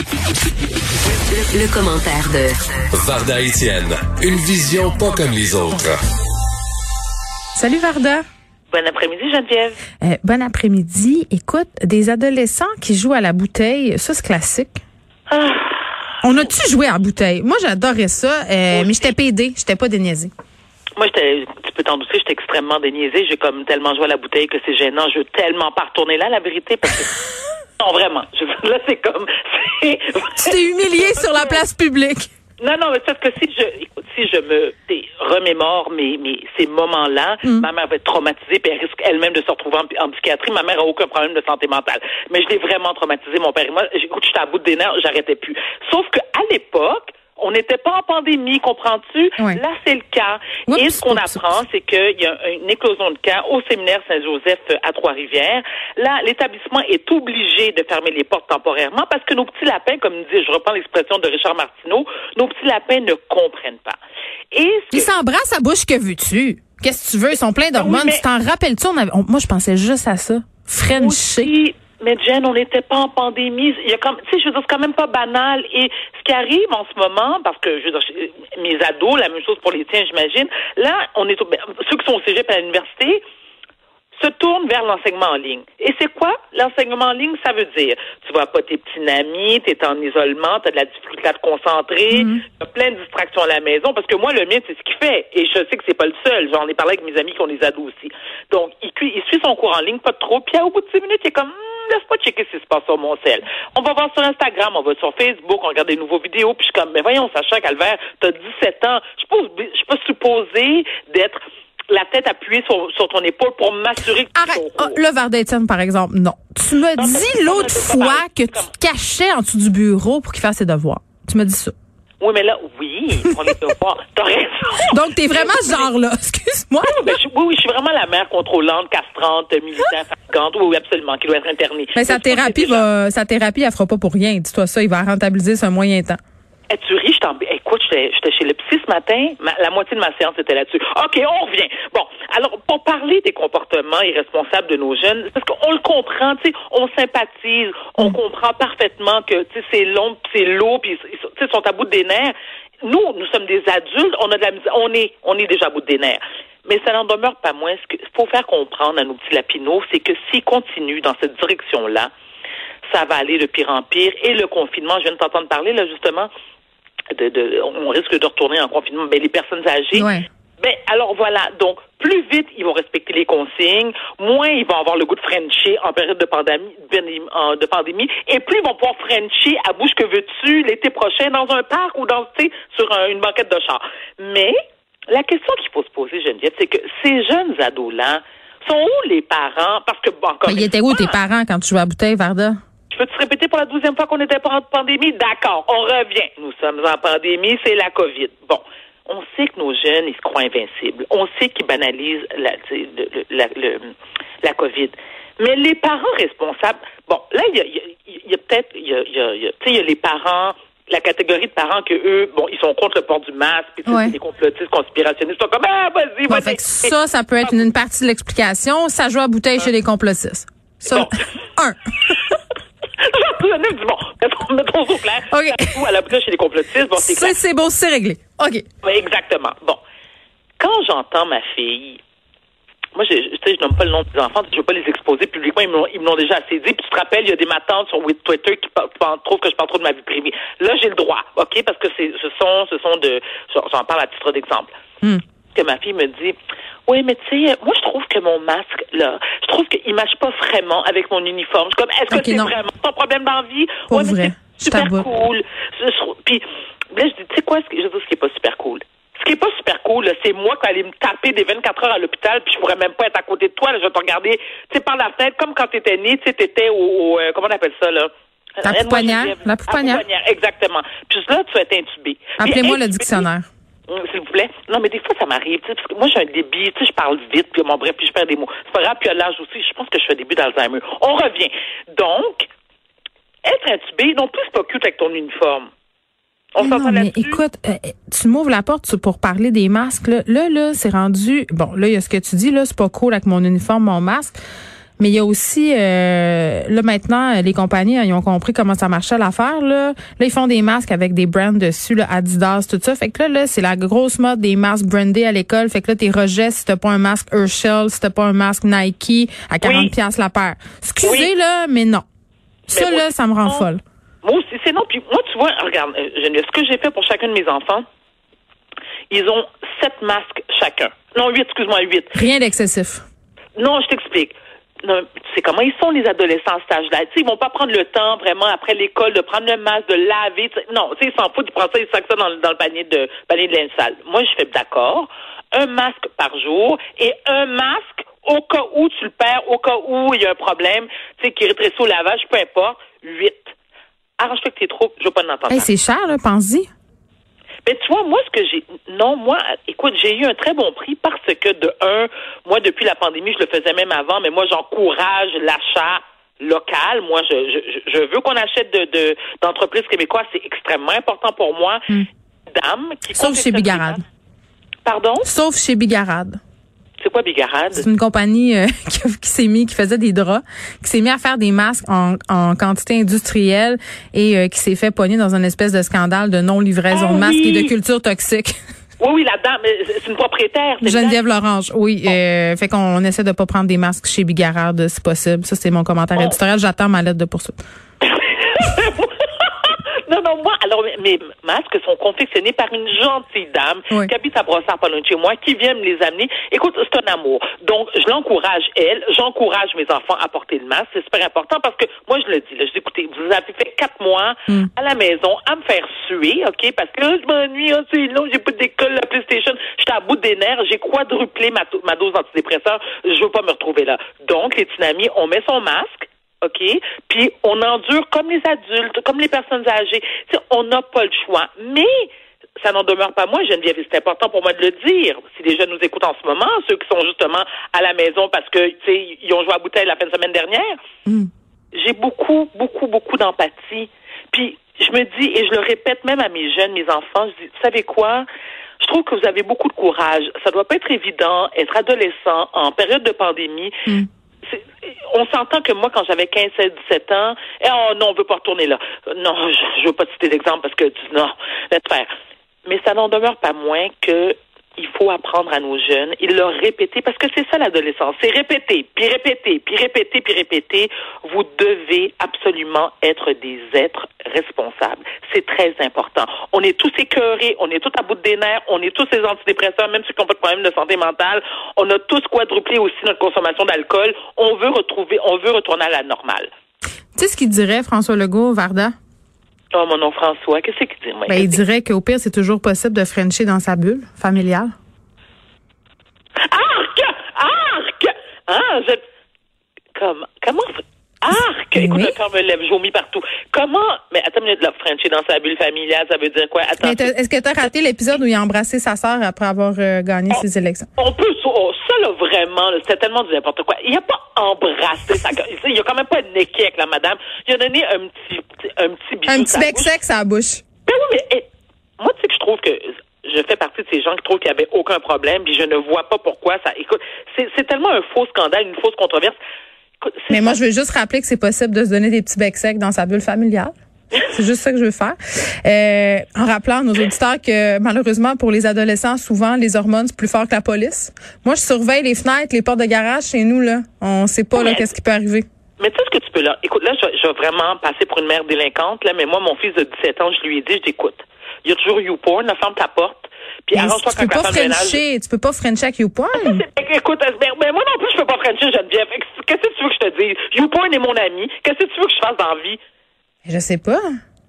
Le, le commentaire de Varda Etienne, une vision pas comme les autres. Salut Varda. Bon après-midi, Geneviève. Euh, bon après-midi. Écoute, des adolescents qui jouent à la bouteille, ça c'est classique. Ah, On a-tu joué à la bouteille? Moi, j'adorais ça, euh, mais j'étais pédé, j'étais pas déniaisée. moi, j'étais, tu peux t'en douter, j'étais extrêmement déniaisée. J'ai comme tellement joué à la bouteille que c'est gênant. Je veux tellement pas retourner là, la vérité, parce que... non, vraiment. Je- là, c'est comme... c'est- Tu t'es humilié sur la place publique. Non, non, mais parce que si je, écoute, si je me remémore mes, mes, ces moments-là, ma mère va être traumatisée puis elle risque elle-même de se retrouver en, en psychiatrie. Ma mère a aucun problème de santé mentale. Mais je l'ai vraiment traumatisé, mon père et moi. Écoute, j'étais à bout des nerfs, j'arrêtais plus. Sauf que à l'époque, on n'était pas en pandémie, comprends-tu? Là, c'est le cas. Oups, et ce qu'on apprend, c'est qu'il y a une éclosion de cas au séminaire Saint-Joseph euh, à Trois-Rivières. Là, l'établissement est obligé de fermer les portes temporairement parce que nos petits lapins, comme dit, je reprends l'expression de Richard Martineau, nos petits lapins ne comprennent pas. Et ce Ils s'embrassent à bouche que veux-tu? Qu'est-ce que tu veux? Ils sont pleins d'hormones. Oui, mais- Tu t'en rappelles-tu? On avait- on- moi, je pensais juste à ça. Frencher. aussi, mais Jen, on n'était pas en pandémie. Il y a comme, tu sais, je veux dire, c'est quand même pas banal. Et ce qui arrive en ce moment, parce que je veux dire, mes ados, la même chose pour les tiens, j'imagine. Là, on est ben, ceux qui sont au cégep à l'université se tournent vers l'enseignement en ligne. Et c'est quoi l'enseignement en ligne? Ça veut dire, tu vois pas tes petits amis, tu es en isolement, tu as de la difficulté à te concentrer, tu as plein de distractions à la maison, parce que moi, le mien, c'est ce qu'il fait. Et je sais que c'est pas le seul. J'en ai parlé avec mes amis qui ont des ados aussi. Donc, il, il suit son cours en ligne, pas trop, puis au bout de six minutes, il est comme, Hum, laisse-moi checker ce qui se passe sur mon sel. On va voir sur Instagram, on va sur Facebook, on regarde des nouveaux vidéos, puis je suis comme, mais voyons, Sacha Calvaire, t'as 17 ans, je suis pas, obli- je pas supposée d'être la tête appuyée sur, sur ton épaule pour m'assurer que tu Arrête. Ah, cours. le Étienne, par exemple, non. Tu Non, c'est dit pas- l'autre pas fois que tu te cachais en dessous du bureau pour qu'il fasse ses devoirs. Tu m'as dit ça. Oui, mais là, oui, on les devoirs. T'as raison. Donc, t'es vraiment ce genre-là. Excuse-moi. Oui, oui, je suis vraiment la mère contrôlante, castrante, militaire, fatigante. Oui, oui, absolument, qui doit être internée. Mais sa thérapie va, sa thérapie, elle fera pas pour rien. Dis-toi ça, il va rentabiliser sur un moyen temps. Eh, tu ris, je t'en... Écoute, j'étais chez le psy ce matin. Ma- la moitié de ma séance était là-dessus. OK, on revient. Bon, alors, pour parler des comportements irresponsables de nos jeunes, parce qu'on le comprend, tu sais, on sympathise, on comprend parfaitement que, tu sais, c'est long, c'est lourd, puis ils sont- tu sais, sont à bout des nerfs. Nous, nous sommes des adultes, on a de la on est, on est déjà à bout des nerfs. Mais ça n'en demeure pas moins. Ce qu'il faut faire comprendre à nos petits lapinots, c'est que s'ils continuent dans cette direction-là, ça va aller de pire en pire. Et le confinement, je viens de t'entendre parler, là, justement, de, de, on risque de retourner en confinement, mais les personnes âgées. Ouais. Ben, alors voilà. Donc, plus vite ils vont respecter les consignes, moins ils vont avoir le goût de Frencher en période de pandémie, de pandémie, et plus ils vont pouvoir Frencher à bouche que veux-tu l'été prochain dans un parc ou dans, tu sais, sur un- une banquette de char. Mais, la question qu'il faut se poser, Geneviève, c'est que ces jeunes ados-là, sont où les parents? Parce que, bon, encore Mais il une était où tes parents quand tu jouais à bouteille, Varda? je peux te répéter pour la douzième fois qu'on n'était pas en pandémie? D'accord, on revient. Nous sommes en pandémie, c'est la COVID. Bon, on sait que nos jeunes, ils se croient invincibles. On sait qu'ils banalisent la, le- le- la, le- la COVID. Mais les parents responsables, bon, là, il y a, il y a- il y a peut-être, il y a, il y a- il y a- tu sais, il y a les parents, la catégorie de parents que eux, bon, ils sont contre le port du masque, puis tu sais, Ouais. c'est des complotistes conspirationnistes, ils sont comme, ah, vas-y, vas-y. ça, ça peut être une, une partie de l'explication. Ça joue à bouteille chez les complotistes. Ça, Bon. un. J'en dit, bon, mettons, mettons au clair. OK. Joue à la bouteille chez les complotistes, bon, c'est clair. C'est beau, c'est réglé. OK. Exactement. Bon. Quand j'entends ma fille, moi, je, je- je nomme pas le nom des enfants, je veux pas les exposer publiquement, ils me l'ont- déjà assez dit. Puis tu te rappelles, il y a des matantes sur Twitter qui trouvent que je parle trop de ma vie privée. Là, j'ai le droit, OK? Parce que ce sont, ce sont de, j'en j'en parle à titre d'exemple. Hmm. Que ma fille me dit, oui, mais tu sais, moi, je trouve que mon masque, là, je trouve qu'il matche pas vraiment avec mon uniforme. Je suis comme, est-ce que OK, c'est vraiment ton problème d'envie? Ouais, mais c'est super cool. Je- je- Puis là, je dis, tu sais quoi, je dire, ce qui est pas super cool? Ce qui est pas super cool, c'est moi qui aller me taper des 24 heures à l'hôpital, puis je pourrais même pas être à côté de toi. Là, je vais te regarder, tu sais, par la fenêtre, comme quand t'étais né, tu sais, t'étais au, au, euh, comment on appelle ça, là? La pouponnière, la pouponnière. exactement. Puis là, tu vas être intubé. Appelez-moi le dictionnaire. Hum, S'il vous plaît. Non, mais des fois, ça m'arrive, parce que moi, j'ai un débit, tu sais, je parle vite, puis mon bref, puis je perds des mots. C'est pas grave, puis à l'âge aussi, je pense que je fais un début d'Alzheimer. On revient. Donc, être intubé, non plus, c'est pas cute avec ton uniforme. On Mais non, mais écoute, euh, tu m'ouvres la porte pour parler des masques. Là, là, là c'est rendu. Bon, là, il y a ce que tu dis, là, c'est pas cool avec mon uniforme, mon masque. Mais il y a aussi, euh, là maintenant, les compagnies, ils ont compris comment ça marchait l'affaire. Là. là, ils font des masques avec des brands dessus, là, Adidas, tout ça. Fait que là, là c'est la grosse mode des masques brandés à l'école. Fait que là, t'es rejets si t'as pas un masque Herschel, si t'as pas un masque Nike à 40 Oui. pièces la paire. Excusez, Oui. là, mais non. Ça, moi, là, ça me rend non. folle. Moi aussi, c'est non. Puis moi, tu vois, regarde, euh, Geneviève, ce que j'ai fait pour chacun de mes enfants, ils ont sept masques chacun. Non, huit, excuse-moi, huit. Rien d'excessif. Non, je t'explique. Sais comment ils sont les adolescents à cet âge-là? Ils vont pas prendre le temps vraiment après l'école de prendre le masque, de laver. Non, tu sais, ils s'en foutent, ils prennent ça, ils sacent ça dans, le- panier de panier de linge. Moi, je fais d'accord. Un masque par jour et un masque au cas où tu le perds, au cas où il y a un problème, tu sais, qui rétrécit au lavage, peu importe. Huit. Arrange-toi avec tes troupes, je veux pas en entendre. Hey, c'est cher, là, pense-y. Mais tu vois, moi, ce que j'ai. Non, moi, écoute, j'ai eu un très bon prix parce que, de un, moi, depuis la pandémie, je le faisais même avant, mais moi, j'encourage l'achat local. Moi, je, je, je veux qu'on achète de, de, d'entreprises québécoises. C'est extrêmement important pour moi. Dame qui Sauf chez Bigarade. Pardon? Sauf chez Bigarade. C'est quoi Bigarade? C'est une compagnie euh, qui, qui s'est mis, qui faisait des draps, qui s'est mis à faire des masques en, en quantité industrielle et euh, qui s'est fait pogner dans une espèce de scandale de non-livraison Ah de masques et de culture toxique. Oui, oui, dame, mais c'est une propriétaire. Geneviève Lorange, oui. euh, fait qu'on essaie de pas prendre des masques chez Bigarade si possible. Ça, c'est mon commentaire éditorial. J'attends ma lettre de poursuite. Alors, mes- masques sont confectionnés par une gentille dame Oui. qui habite à Brossard, pas loin de chez moi, qui vient me les amener. Écoute, c'est un amour. Donc, je l'encourage, elle. J'encourage mes enfants à porter le masque. C'est super important parce que, moi, je le dis, là, je dis, écoutez, vous avez fait quatre mois Hmm. à la maison à me faire suer, OK? Parce que là, je m'ennuie, ah, c'est long, j'ai pas d'école, la PlayStation. J'étais à bout des nerfs. J'ai quadruplé ma dose d'antidépresseur. Je veux pas me retrouver là. Donc, les tsunamis, on met son masque. OK? Puis on endure comme les adultes, comme les personnes âgées. Tu sais, on n'a pas le choix. Mais ça n'en demeure pas moins, Geneviève, c'est important pour moi de le dire. Si les jeunes nous écoutent en ce moment, ceux qui sont justement à la maison parce que, tu sais, ils ont joué à bouteille la fin de semaine dernière, j'ai beaucoup, beaucoup, beaucoup d'empathie. Puis je me dis, et je le répète même à mes jeunes, mes enfants, je dis, vous savez quoi? Je trouve que vous avez beaucoup de courage. Ça doit pas être évident, être adolescent en période de pandémie. C'est- On s'entend que moi, quand j'avais 15, 16, 17 ans, eh, oh non, on veut pas retourner là. Non, je, veux pas te citer d'exemple parce que non, laisse faire. Mais ça n'en demeure pas moins que il faut apprendre à nos jeunes et leur répéter parce que c'est ça l'adolescence, c'est répéter, puis répéter, puis répéter, puis répéter. Vous devez absolument être des êtres responsables. C'est très important. On est tous écœurés, on est tous à bout des nerfs, on est tous des antidépresseurs, même ceux qui n'ont pas de problème de santé mentale. On a tous quadruplé aussi notre consommation d'alcool. On veut retrouver, on veut retourner à la normale. Tu sais ce qu'il dirait, François Legault, Varda? Oh mon nom François, qu'est-ce qu'il dit? Ben, il dirait qu'au pire, c'est toujours possible de frencher dans sa bulle familiale. Arc! Arc! Ah, je... Comment? Comment? Écoute, Oui. le corps me lève, vomis partout. Comment? Mais attends une minute, là, Frenchie dans sa bulle familiale, ça veut dire quoi? Attends. Est-ce que tu as raté l'épisode où il a embrassé sa sœur après avoir euh, gagné ses élections? On peut, oh, ça, là, vraiment, c'était tellement du n'importe quoi. Il a pas embrassé sa, il a quand même pas niqué avec la madame. Il a donné un petit, un petit bisou. Un petit bec sec à la bouche. Ben oui, mais moi, tu sais que je trouve que je fais partie de ces gens qui trouvent qu'il n'y avait aucun problème, puis je ne vois pas pourquoi ça. Écoute, c'est tellement un faux scandale, une fausse controverse. Mais moi, je veux juste rappeler que c'est possible de se donner des petits becs secs dans sa bulle familiale. C'est juste ça que je veux faire. Euh, en rappelant à nos auditeurs que malheureusement pour les adolescents, souvent les hormones c'est plus fort que la police. Moi, je surveille les fenêtres, les portes de garage chez nous là. On sait pas là qu'est-ce qui peut arriver. Mais tu sais ce que tu peux là? Écoute, là, je, je vais vraiment passer pour une mère délinquante, là, mais moi, mon fils de 17 ans, je lui ai dit, je dis, écoute, il y a toujours YouPorn, là, ferme ta porte, puis Mais arrange-toi tu peux pas frencher, tu peux pas frencher avec YouPorn. Écoute, mais, mais moi non plus, je peux pas Frencher Geneviève. Qu'est-ce que tu veux que je te dise? YouPorn est mon ami. Qu'est-ce que tu veux que je fasse dans la vie? Je sais pas.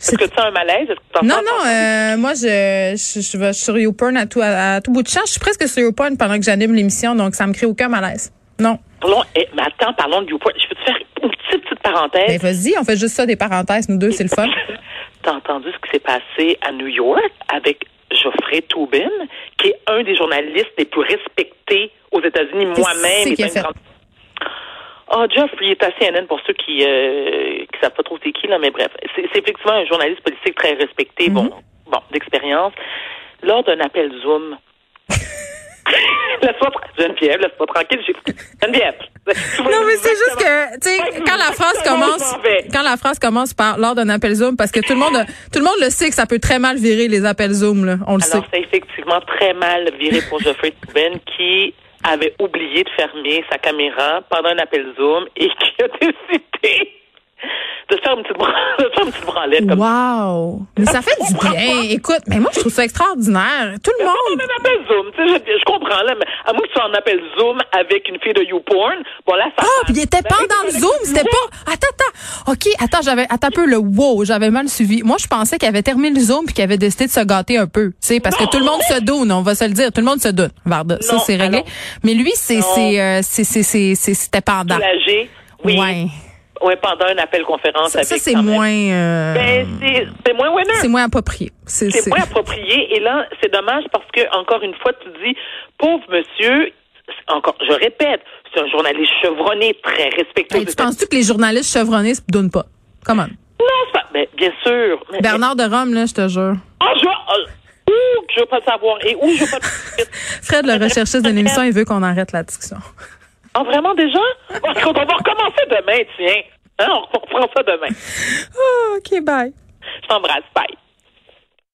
Est-ce que tu as un malaise? Que Non, non, euh, moi, je, je, je vais sur YouPorn à tout, à, à tout bout de champ. Je suis presque sur YouPorn pendant que j'anime l'émission, donc ça me crée aucun malaise. Non. Parlons, eh, mais attends, parlons de YouPorn. Je peux te faire une petite, petite parenthèse? Ben, vas-y, on fait juste ça, des parenthèses, nous deux, c'est le fun. T'as entendu ce qui s'est passé à New York avec Geoffrey Toobin, qui est un des journalistes les plus respectés aux États-Unis, moi-même. Ah, Jeff, il est à CNN pour ceux qui euh, qui savent pas trop c'est qui, là, mais bref. C'est effectivement un journaliste politique très respecté, bon, Mhm. bon, d'expérience. Lors d'un appel Zoom, laisse-moi Geneviève, laisse-moi tranquille. Geneviève. Non, mais c'est juste que, tu sais, quand la phrase commence, quand la phrase commence par lors d'un appel Zoom, parce que tout le monde, tout le monde le sait que ça peut très mal virer les appels Zoom, là. On le Alors, sait. c'est effectivement très mal viré pour Geoffrey Tubin qui avait oublié de fermer sa caméra pendant un appel Zoom et qui a décidé de faire une petite, de faire une petite branlette comme Wow! Mais ça fait du bien. Écoute, mais moi, je trouve ça extraordinaire. Tout le On monde. un appel Zoom, je, je comprends, là, mais à moins que tu en appel Zoom avec une fille de YouPorn, bon, là, ça Ah, puis il était Ben, pendant le oui, Zoom, c'était pas. Attends, attends. OK, attends, j'avais attends un peu le wow, j'avais mal suivi. Moi, je pensais qu'il avait terminé le Zoom puis qu'il avait décidé de se gâter un peu, tu sais parce que tout le monde se donne, on va se le dire, tout le monde se donne. Varda, ça c'est réglé. alors- Mais lui, c'est euh, c'est c'est c'est c'est- c'était pendant. Oui. Ouais. Ouais, pendant un appel conférence Ça, avec ça, c'est moins euh, Ben, c'est, moins winner. c'est moins approprié. C'est moins approprié. Et là, c'est dommage parce que, encore une fois, tu dis, pauvre monsieur, encore, je répète, c'est un journaliste chevronné, très respecté. Hey, tu penses-tu que les journalistes chevronnés se donnent pas? Comment Non, c'est pas, ben, bien sûr. Mais- Bernard de Rome là, je te jure. Ah, je, que je veux pas savoir. Et où je veux pas Fred, le recherchiste de l'émission, il veut qu'on arrête la discussion. Ah, vraiment déjà? On va recommencer demain, tiens. Hein, on reprend ça demain. Oh, OK, bye. Je t'embrasse. Bye.